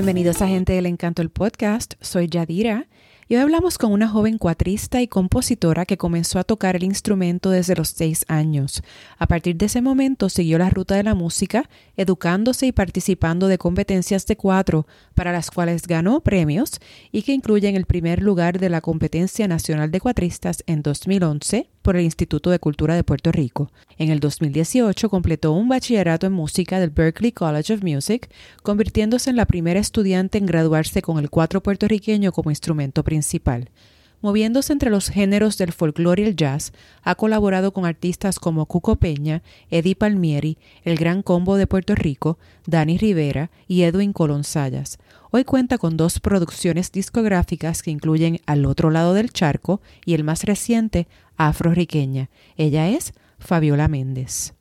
Bienvenidos a Gente del Encanto, el podcast. Soy Yadira y hoy hablamos con una joven cuatrista y compositora que comenzó a tocar el instrumento desde los seis años. A partir de ese momento siguió la ruta de la música, educándose y participando de competencias de cuatro, para las cuales ganó premios y que incluyen el primer lugar de la Competencia Nacional de Cuatristas en 2011 por el Instituto de Cultura de Puerto Rico. En el 2018 completó un bachillerato en música del Berklee College of Music, convirtiéndose en la primera estudiante en graduarse con el cuatro puertorriqueño como instrumento principal. Moviéndose entre los géneros del folclore y el jazz, ha colaborado con artistas como Cuco Peña, Eddie Palmieri, El Gran Combo de Puerto Rico, Dani Rivera y Edwin Colón Sayas. Hoy cuenta con dos producciones discográficas que incluyen Al otro lado del charco y el más reciente, Afro-Riqueña. Ella es Fabiola Méndez.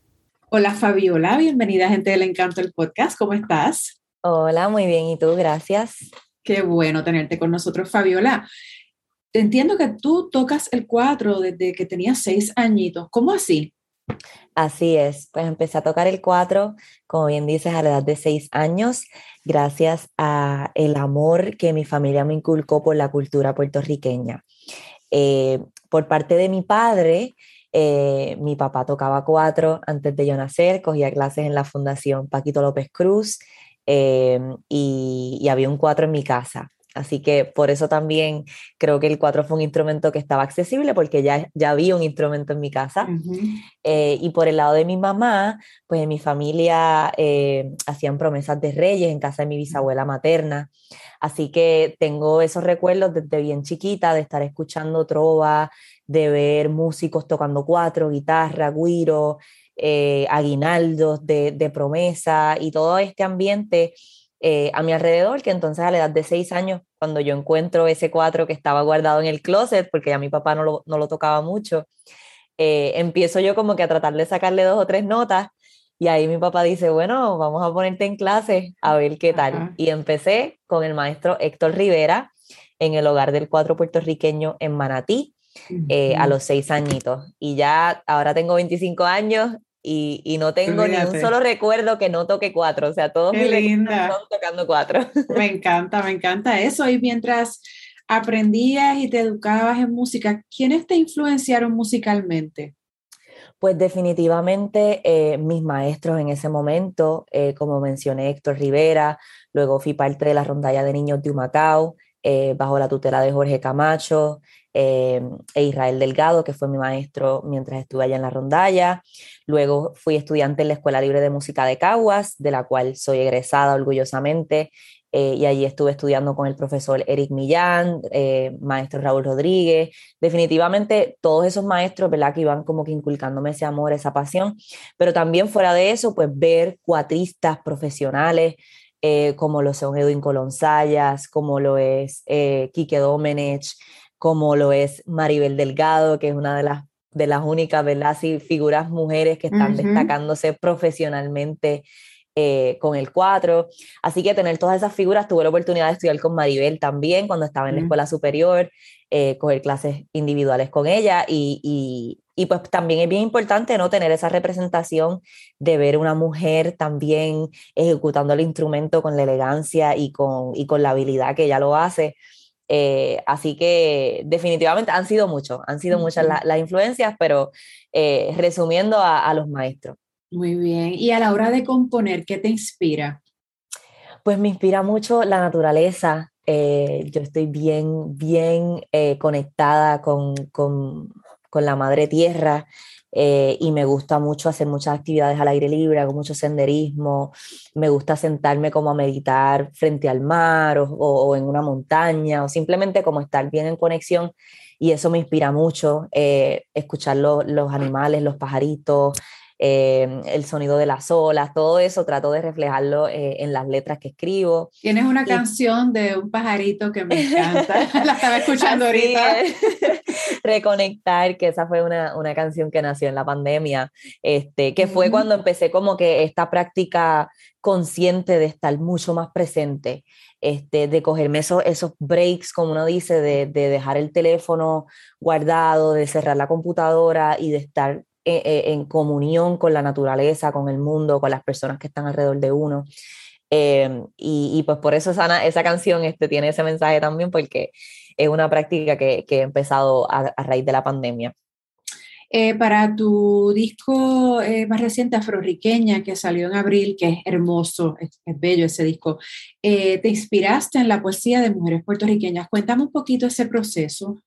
Hola Fabiola, bienvenida a Gente del Encanto del podcast. ¿Cómo estás? Hola, muy bien. ¿Y tú? Gracias. Qué bueno tenerte con nosotros, Fabiola. Entiendo que tú tocas el cuatro desde que tenías seis añitos. ¿Cómo así? Así es, pues empecé a tocar el cuatro, como bien dices, a la edad de seis años, gracias a el amor que mi familia me inculcó por la cultura puertorriqueña. Eh, por parte de mi padre, eh, mi papá tocaba cuatro antes de yo nacer, cogía clases en la Fundación Paquito López Cruz eh, y había un cuatro en mi casa. Así que por eso también creo que el cuatro fue un instrumento que estaba accesible porque ya, ya había un instrumento en mi casa. Eh, y por el lado de mi mamá, pues en mi familia eh, hacían promesas de reyes en casa de mi bisabuela materna. Así que tengo esos recuerdos desde bien chiquita de estar escuchando trova, de ver músicos tocando cuatro, guitarra, guiro, eh, aguinaldos de, de promesa y todo este ambiente eh, a mi alrededor, que entonces a la edad de seis años, cuando yo encuentro ese cuatro que estaba guardado en el closet, porque ya mi papá no lo, no lo tocaba mucho, eh, empiezo yo como que a tratar de sacarle dos o tres notas y ahí mi papá dice, bueno, vamos a ponerte en clase a ver qué tal. Y empecé con el maestro Héctor Rivera en el hogar del cuatro puertorriqueño en Manatí. Eh, a los seis añitos y ya ahora tengo 25 años y, no tengo ni un solo recuerdo que no toque cuatro, o sea, todos mis recuerdos son tocando cuatro. Me encanta, me encanta eso. Y mientras aprendías y te educabas en música, ¿quiénes te influenciaron musicalmente? Pues definitivamente eh, mis maestros en ese momento, eh, como mencioné, Héctor Rivera, luego fui parte de la rondalla de niños de Humacao, eh, bajo la tutela de Jorge Camacho, eh, e Israel Delgado, que fue mi maestro mientras estuve allá en la rondalla. Luego fui estudiante en la Escuela Libre de Música de Caguas, de la cual soy egresada orgullosamente. Eh, y allí estuve estudiando con el profesor Eric Millán, eh, maestro Raúl Rodríguez. Definitivamente todos esos maestros, ¿verdad? Que iban como que inculcándome ese amor, esa pasión. Pero también fuera de eso, pues ver cuatristas profesionales, como lo son Edwin Colonzayas, como lo es Quique Domenech, como lo es Maribel Delgado, que es una de las, de las únicas, ¿verdad? figuras mujeres que están destacándose profesionalmente eh, con el 4. Así que tener todas esas figuras, tuve la oportunidad de estudiar con Maribel también cuando estaba en la escuela superior, eh, coger clases individuales con ella y, y, pues también es bien importante no tener esa representación de ver una mujer también ejecutando el instrumento con la elegancia y con, y con la habilidad que ella lo hace. Eh, así que definitivamente han sido muchos, han sido muchas las influencias, pero eh, resumiendo a, los maestros. Muy bien. Y a la hora de componer, ¿qué te inspira? Pues me inspira mucho la naturaleza. Eh, yo estoy bien, bien conectada con, con, con la madre tierra. Eh, y me gusta mucho hacer muchas actividades al aire libre, hago mucho senderismo, me gusta sentarme como a meditar frente al mar o, en una montaña o simplemente como estar bien en conexión y eso me inspira mucho, eh, escuchar los animales, los pajaritos, eh, el sonido de las olas, todo eso trato de reflejarlo eh, en las letras que escribo. Tienes una canción de un pajarito que me encanta, la estaba escuchando ahorita. Reconectar, que esa fue una, una, canción que nació en la pandemia, este, que fue cuando empecé como que esta práctica consciente de estar mucho más presente, este, de cogerme esos, esos breaks, como uno dice, de, de dejar el teléfono guardado, de cerrar la computadora y de estar eh, eh, en comunión con la naturaleza, con el mundo, con las personas que están alrededor de uno. Em, y, pues por eso esa, esa canción este, tiene ese mensaje también, porque es una práctica que, que he empezado a, raíz de la pandemia. Eh, para tu disco eh, más reciente, Afroriqueña, que salió en abril, que es hermoso, es, bello ese disco, eh, te inspiraste en la poesía de mujeres puertorriqueñas. Cuéntame un poquito ese proceso.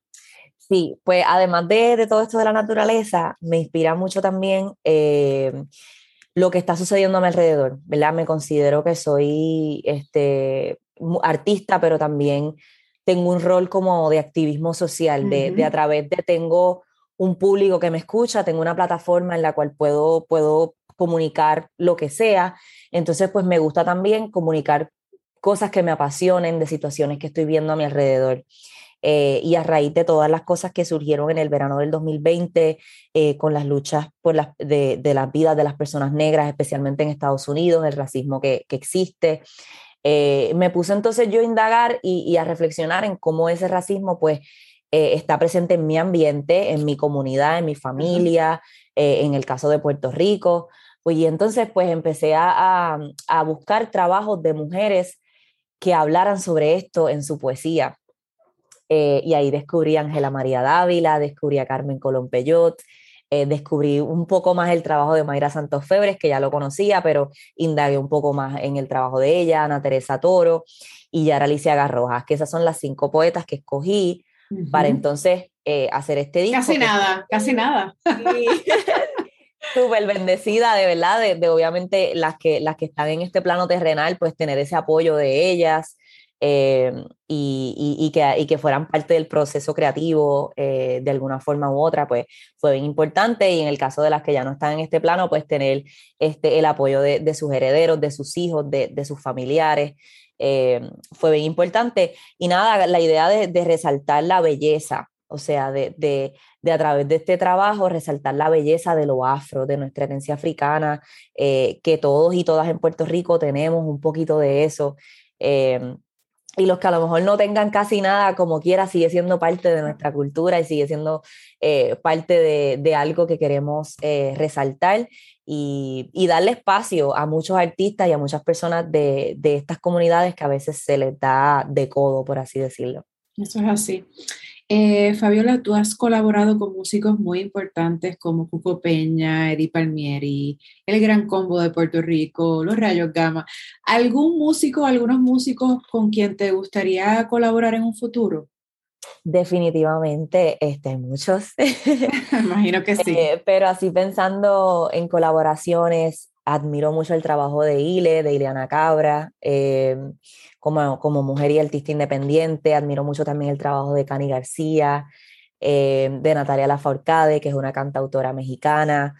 Sí, pues además de, de todo esto de la naturaleza, me inspira mucho también lo que está sucediendo a mi alrededor, ¿verdad? Me considero que soy este, artista, pero también tengo un rol como de activismo social, de, de, a través de tengo un público que me escucha, tengo una plataforma en la cual puedo, puedo comunicar lo que sea. Entonces, pues me gusta también comunicar cosas que me apasionen, de situaciones que estoy viendo a mi alrededor. Eh, y a raíz de todas las cosas que surgieron en el verano del 2020, eh, con las luchas por las, de, de, las vidas de las personas negras, especialmente en Estados Unidos, el racismo que, que existe, eh, me puse entonces yo a indagar y, a reflexionar en cómo ese racismo pues está presente en mi ambiente, en mi comunidad, en mi familia, en el caso de Puerto Rico. Pues, y entonces pues empecé a, a buscar trabajos de mujeres que hablaran sobre esto en su poesía. Eh, y ahí descubrí a Ángela María Dávila, descubrí a Carmen Colón Peyot, eh, descubrí un poco más el trabajo de Mayra Santos Febres, que ya lo conocía, pero indagué un poco más en el trabajo de ella, Ana Teresa Toro y Yara Alicia Garrojas, que esas son las cinco poetas que escogí para entonces eh, hacer este disco. Casi nada, casi nada. Súper bendecida, de verdad, de, de, obviamente las que, las que están en este plano terrenal, pues tener ese apoyo de ellas, eh, y, y, que, fueran parte del proceso creativo eh, de alguna forma u otra, pues fue bien importante y en el caso de las que ya no están en este plano, pues tener este, el apoyo de, sus herederos, de sus hijos, de, sus familiares, eh, fue bien importante. Y nada, la idea de, resaltar la belleza, o sea, de, a través de este trabajo resaltar la belleza de lo afro, de nuestra herencia africana, que todos y todas en Puerto Rico tenemos un poquito de eso y los que a lo mejor no tengan casi nada, como quiera, sigue siendo parte de nuestra cultura y sigue siendo eh, parte de, de, algo que queremos eh, resaltar y, y, darle espacio a muchos artistas y a muchas personas de, de estas comunidades que a veces se les da de codo, por así decirlo. Eso es así. Eh, Fabiola, tú has colaborado con músicos muy importantes como Cuco Peña, Eddie Palmieri, el Gran Combo de Puerto Rico, los Rayos Gama. ¿Algún músico, algunos músicos con quien te gustaría colaborar en un futuro? Definitivamente, este, muchos. Imagino que sí. Eh, pero así pensando en colaboraciones, admiro mucho el trabajo de Ile, de Ileana Cabra. Eh, como, como mujer y artista independiente. Admiro mucho también el trabajo de Cani García, eh, de Natalia Laforcade, que es una cantautora mexicana.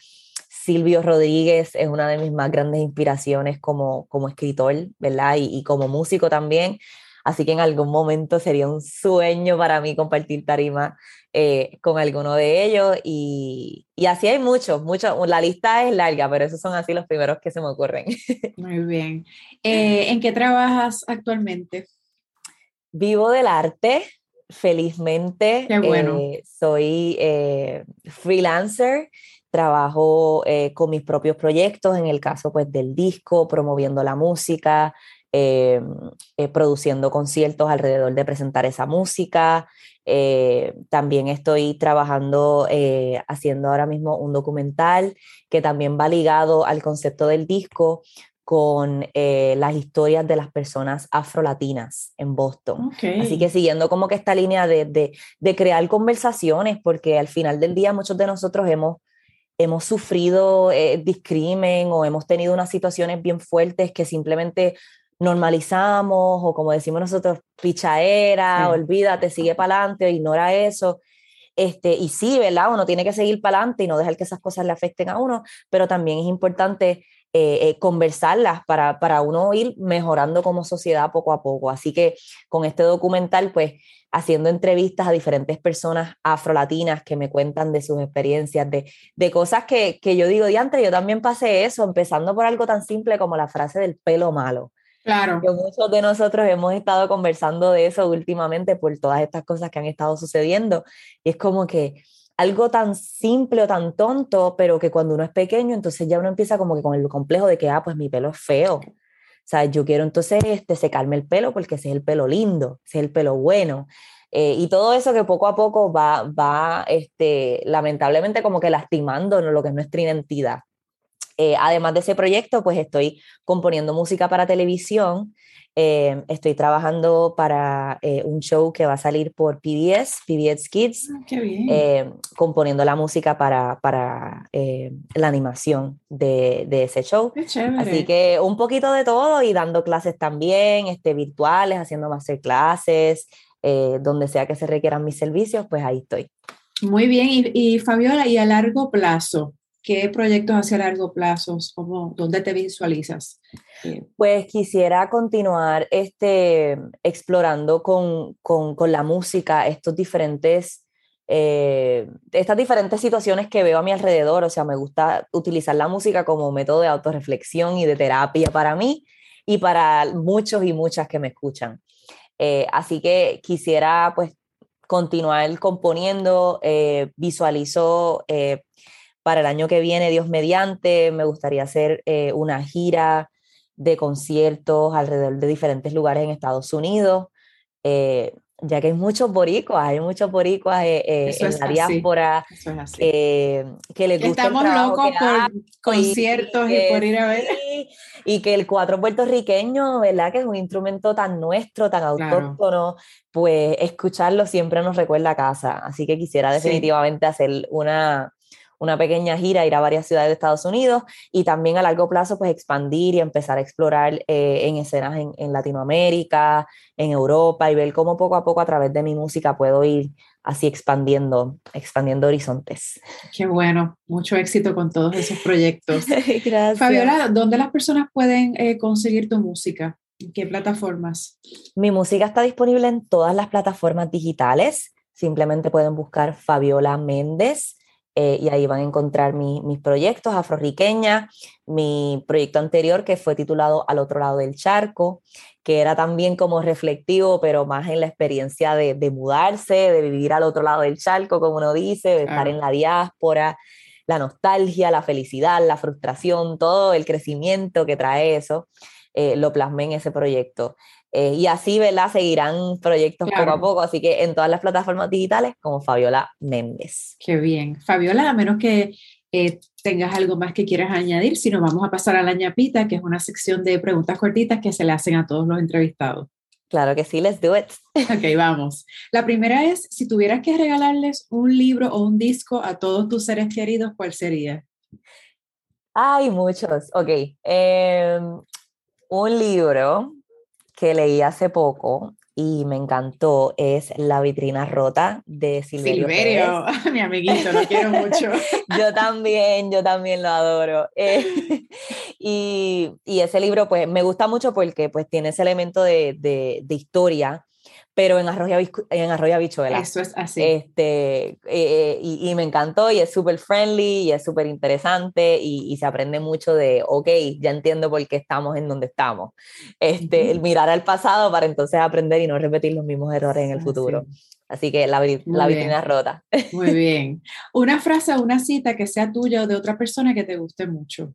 Silvio Rodríguez es una de mis más grandes inspiraciones como, como escritor, ¿verdad? Y, y como músico también. Así que en algún momento sería un sueño para mí compartir tarima eh, con alguno de ellos y, y, así hay muchos, muchos, la lista es larga, pero esos son así los primeros que se me ocurren. Muy bien. Eh, ¿En qué trabajas actualmente? Vivo del arte, felizmente. Qué bueno. Eh, soy freelancer, trabajo con mis propios proyectos, en el caso pues del disco, promoviendo la música, produciendo conciertos alrededor de presentar esa música, eh, también estoy trabajando, eh, haciendo ahora mismo un documental que también va ligado al concepto del disco con eh, las historias de las personas afrolatinas en Boston. Así que siguiendo como que esta línea de, de, de, crear conversaciones, porque al final del día muchos de nosotros hemos, hemos sufrido discrimen o hemos tenido unas situaciones bien fuertes que simplemente normalizamos o como decimos nosotros, pichaera, olvídate, sigue para adelante, ignora eso. Este, y sí, ¿verdad? Uno tiene que seguir para adelante y no dejar que esas cosas le afecten a uno, pero también es importante eh, eh, conversarlas para, para uno ir mejorando como sociedad poco a poco. Así que con este documental, pues haciendo entrevistas a diferentes personas afrolatinas que me cuentan de sus experiencias, de, de cosas que, que yo digo, diantre, yo también pasé eso, empezando por algo tan simple como la frase del pelo malo. Claro. Que muchos de nosotros hemos estado conversando de eso últimamente por todas estas cosas que han estado sucediendo. Y es como que algo tan simple o tan tonto, pero que cuando uno es pequeño, entonces ya uno empieza como que con el complejo de que, ah, pues mi pelo es feo. O sea, yo quiero entonces este, secarme el pelo porque ese es el pelo lindo, ese es el pelo bueno. Eh, y todo eso que poco a poco va, va este, lamentablemente como que lastimando lo que es nuestra identidad. Eh, además de ese proyecto, pues estoy componiendo música para televisión. Eh, estoy trabajando para un show que va a salir por PBS, PBS Kids, ah, componiendo la música para, para la animación de, de ese show. Así que un poquito de todo y dando clases también, este, virtuales, haciendo masterclasses, eh, donde sea que se requieran mis servicios, pues ahí estoy. Muy bien, y, Fabiola, ¿y a largo plazo? ¿Qué proyectos hacia largo plazo? ¿Cómo, ¿Dónde te visualizas? Pues quisiera continuar este, explorando con, con, con la música estos diferentes, eh, estas diferentes situaciones que veo a mi alrededor. O sea, me gusta utilizar la música como método de autorreflexión y de terapia para mí y para muchos y muchas que me escuchan. Eh, así que quisiera pues continuar componiendo, eh, visualizo eh, para el año que viene, Dios mediante, me gustaría hacer una gira de conciertos alrededor de diferentes lugares en Estados Unidos ya que hay muchos boricuas, hay muchos boricuas eh, eh, en la diáspora que les gusta Estamos locos por conciertos y, por ir a ver. Y que el cuatro puertorriqueño, ¿verdad? Que es un instrumento tan nuestro, tan autóctono, pues escucharlo siempre nos recuerda a casa. Así que quisiera definitivamente hacer una, una pequeña gira, ir a varias ciudades de Estados Unidos y también a largo plazo pues expandir y empezar a explorar eh, en escenas en, Latinoamérica, en Europa y ver cómo poco a poco a través de mi música puedo ir así expandiendo, expandiendo horizontes. Qué bueno, mucho éxito con todos esos proyectos. Gracias. Fabiola, ¿dónde las personas pueden eh, conseguir tu música? ¿En qué plataformas? Mi música está disponible en todas las plataformas digitales. Simplemente pueden buscar Fabiola Méndez eh, y ahí van a encontrar mis proyectos, Afroriqueña, mi proyecto anterior que fue titulado Al otro lado del charco, que era también como reflectivo, pero más en la experiencia de, mudarse, de vivir al otro lado del charco, como uno dice, de estar en la diáspora, la nostalgia, la felicidad, la frustración, todo el crecimiento que trae eso, eh, lo plasmé en ese proyecto. Eh, y así, ¿verdad? Seguirán proyectos poco a poco, así que en todas las plataformas digitales como Fabiola Méndez. Qué bien. Fabiola, a menos que eh, tengas algo más que quieras añadir, si no vamos a pasar a la ñapita, que es una sección de preguntas cortitas que se le hacen a todos los entrevistados. Claro que sí, let's do it. Ok, vamos. La primera es, si tuvieras que regalarles un libro o un disco a todos tus seres queridos, ¿cuál sería? Hay muchos, ok. Em, un libro que leí hace poco y me encantó es La vitrina rota de Silverio. Silverio, mi amiguito, lo quiero mucho. yo también, yo también lo adoro. Eh, y, y, ese libro pues me gusta mucho porque pues tiene ese elemento de, de, de historia pero en arroz y, en arroyo habichuela. Eso es así. Este, eh, eh, y, y, me encantó y es súper friendly y es súper interesante y, y, se aprende mucho de, ok, ya entiendo por qué estamos en donde estamos. Este, El mirar al pasado para entonces aprender y no repetir los mismos errores en el futuro. Así que la, la vitrina rota. Muy bien. Una frase o una cita que sea tuya o de otra persona que te guste mucho.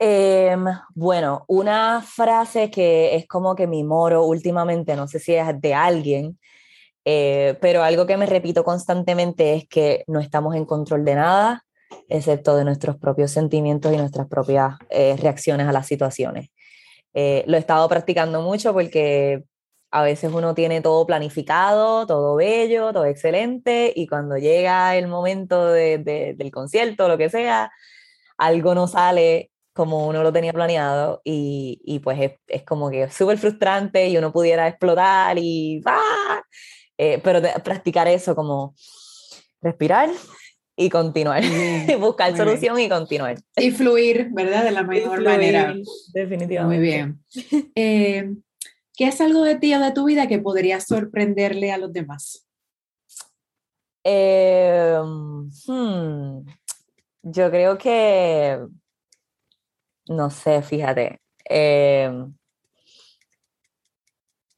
Em, bueno, una frase que es como que mi moro últimamente, no sé si es de alguien, eh, pero algo que me repito constantemente es que no estamos en control de nada, excepto de nuestros propios sentimientos y nuestras propias eh, reacciones a las situaciones. Eh, lo he estado practicando mucho porque a veces uno tiene todo planificado, todo bello, todo excelente, y cuando llega el momento del concierto, lo que sea, algo no sale como uno lo tenía planeado y, y pues es, es, como que súper frustrante y uno pudiera explotar y ¡ah! eh, pero practicar eso como respirar y continuar, buscar solución y continuar. Y fluir, ¿verdad? De la mejor manera. Definitivamente. Muy bien. Eh, ¿Qué es algo de ti o de tu vida que podría sorprenderle a los demás? Eh, hmm, yo creo que no sé, fíjate, em,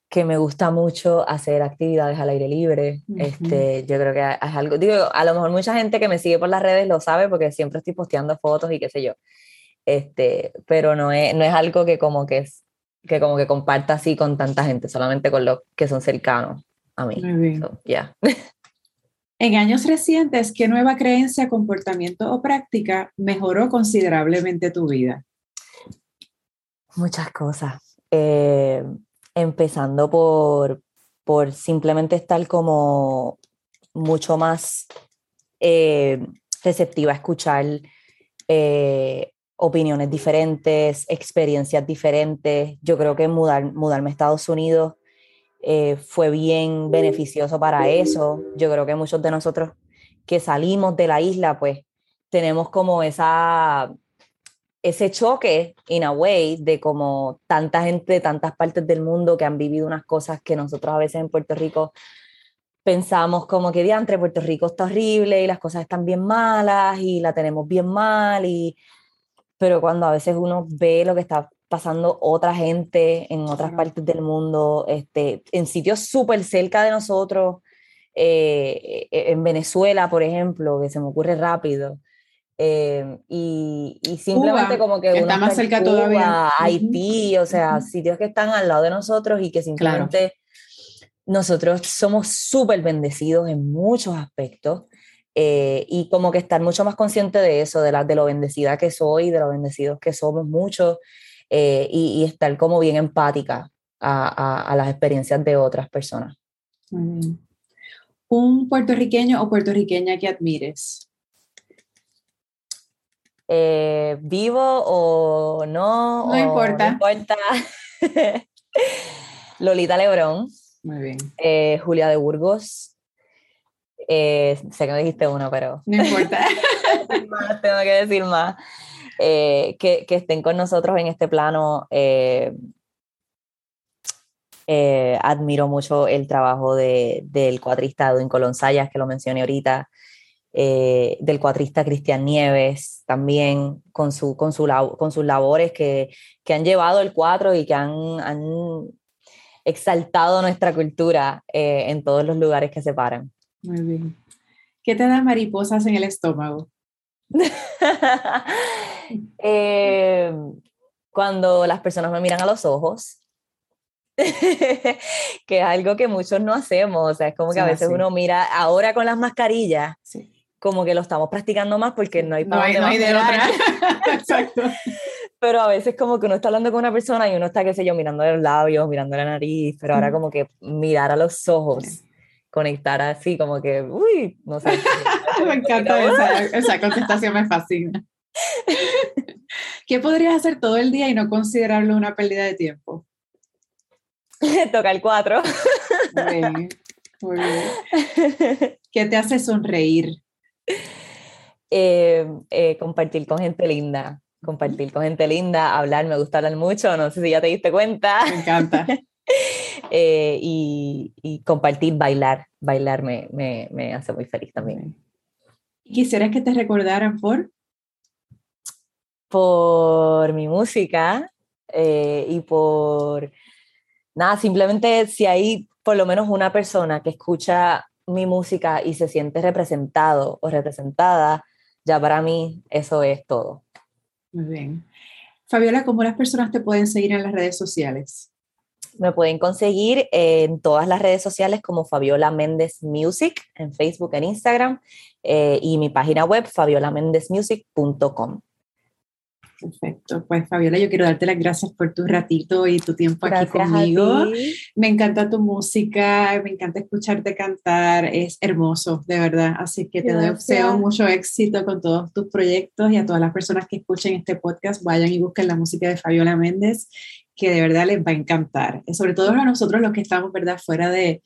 que me gusta mucho hacer actividades al aire libre. este, yo creo que es algo, digo, a lo mejor mucha gente que me sigue por las redes lo sabe porque siempre estoy posteando fotos y qué sé yo. este, pero no es, no es algo que como que, que como que comparta así con tanta gente, solamente con los que son cercanos a mí. Muy bien. So, yeah. En años recientes, ¿qué nueva creencia, comportamiento o práctica mejoró considerablemente tu vida? Muchas cosas. Eh, empezando por, por simplemente estar como mucho más eh, receptiva a escuchar eh, opiniones diferentes, experiencias diferentes. Yo creo que mudar, mudarme a Estados Unidos fue bien beneficioso para eso. Yo creo que muchos de nosotros que salimos de la isla, pues tenemos como esa, ese choque, in a way, de como tanta gente de tantas partes del mundo que han vivido unas cosas que nosotros a veces en Puerto Rico pensamos como que diantre, Puerto Rico está horrible y las cosas están bien malas y la tenemos bien mal y pero cuando a veces uno ve lo que está pasando otra gente en otras partes del mundo, este, en sitios súper cerca de nosotros, eh, eh, en Venezuela, por ejemplo, que se me ocurre rápido, eh, y, y simplemente Cuba, como que que uno está más cerca Cuba, todavía. Haití, o sea, sitios que están al lado de nosotros y que simplemente nosotros somos súper bendecidos en muchos aspectos eh, y como que estar mucho más consciente de eso, de, la, de lo bendecida que soy, de lo bendecidos que somos muchos eh, y, y estar como bien empática a, a- a las experiencias de otras personas. ¿Un puertorriqueño o puertorriqueña que admires? Eh, ¿Vivo o no? No o importa. No importa. Lolita Lebrón, Muy bien. eh, Julia de Burgos. eh, sé que me dijiste una, pero No importa. más, tengo que decir más. Eh, que, que estén con nosotros en este plano. admiro mucho el trabajo de, del cuatrista Edwin Colón Sayas, que lo mencioné ahorita, eh, del cuatrista Cristian Nieves, también con, su, con, su con sus labores que, que han llevado el cuatro y que han, han exaltado nuestra cultura eh, en todos los lugares que se paran. Muy bien. ¿Qué te da mariposas en el estómago? Eh, cuando las personas me miran a los ojos, que es algo que muchos no hacemos, o sea, es como que a Sí, veces sí. uno mira, ahora con las mascarillas, Sí. Como que lo estamos practicando más porque no hay No para hay, no hay de más otra. Exacto. pero a veces como que uno está hablando con una persona y uno está, qué sé yo, mirando los labios, mirando la nariz, pero ahora como que mirar a los ojos, conectar así, como que, uy, no sé. Me encanta esa, esa contestación, me fascina. ¿Qué podrías hacer todo el día y no considerarlo una pérdida de tiempo? Toca el 4. Muy bien, muy bien. ¿Qué te hace sonreír? eh, eh, compartir con gente linda, compartir con gente linda, hablar, me gusta hablar mucho, no sé si ya te diste cuenta, Me encanta. eh, y, y compartir, bailar, bailar me, me, me hace muy feliz también. ¿Y quisieras que te recordaran por? Por mi música eh, y por, nada, simplemente si hay por lo menos una persona que escucha mi música y se siente representado o representada, ya para mí eso es todo. Muy bien. Fabiola, ¿cómo las personas te pueden seguir en las redes sociales? Me pueden conseguir en todas las redes sociales como Fabiola Méndez Music, en Facebook, en Instagram, eh, y mi página web, fabiolamendezmusic.com. Perfecto. Pues Fabiola, yo quiero darte las gracias por tu ratito y tu tiempo aquí Gracias conmigo. Me encanta tu música, me encanta escucharte cantar, es hermoso, de verdad. Así que te Gracias. deseo mucho éxito con todos tus proyectos y a todas las personas que escuchen este podcast, vayan y busquen la música de Fabiola Méndez, que de verdad les va a encantar. Sobre todo a nosotros los que estamos, ¿verdad?, fuera de,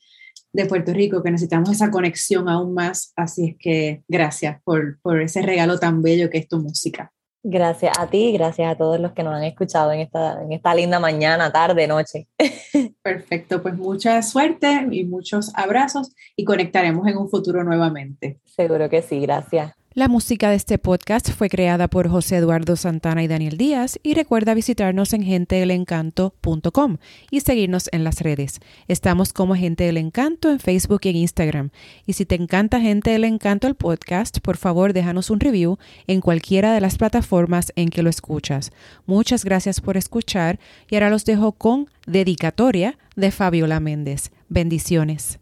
de Puerto Rico, que necesitamos esa conexión aún más. Así es que gracias por, por ese regalo tan bello que es tu música. Gracias a ti, gracias a todos los que nos han escuchado en esta, en esta linda mañana, tarde, noche. Perfecto, pues mucha suerte y muchos abrazos y conectaremos en un futuro nuevamente. Seguro que sí, gracias. La música de este podcast fue creada por José Eduardo Santana y Daniel Díaz y recuerda visitarnos en gentedelencanto.com y seguirnos en las redes. Estamos como Gente del Encanto en Facebook y en Instagram. Y si te encanta Gente del Encanto el podcast, por favor déjanos un review en cualquiera de las plataformas en que lo escuchas. Muchas gracias por escuchar y ahora los dejo con dedicatoria de Fabiola Méndez. Bendiciones.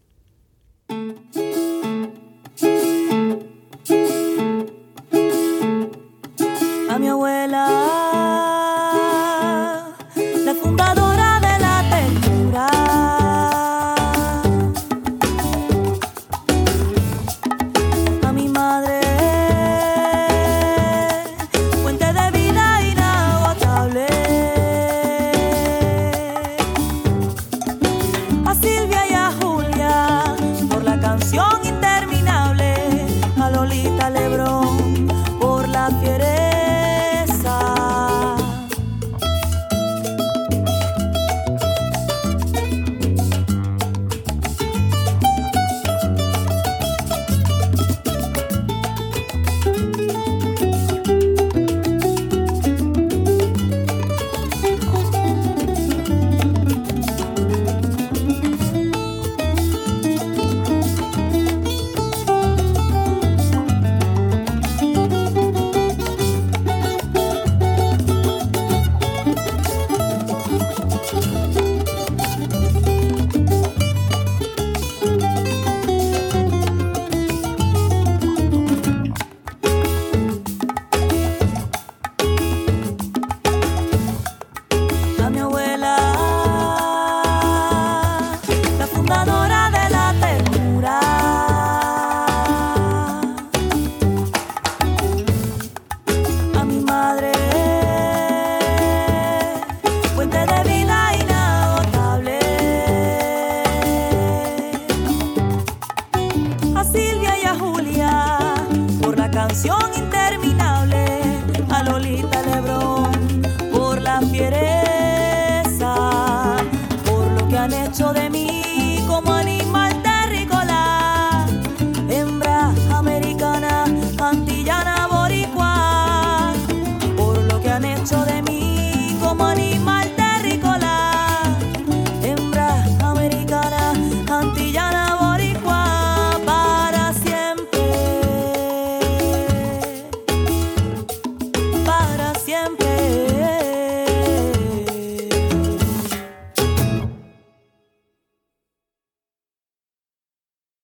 a abuela. canción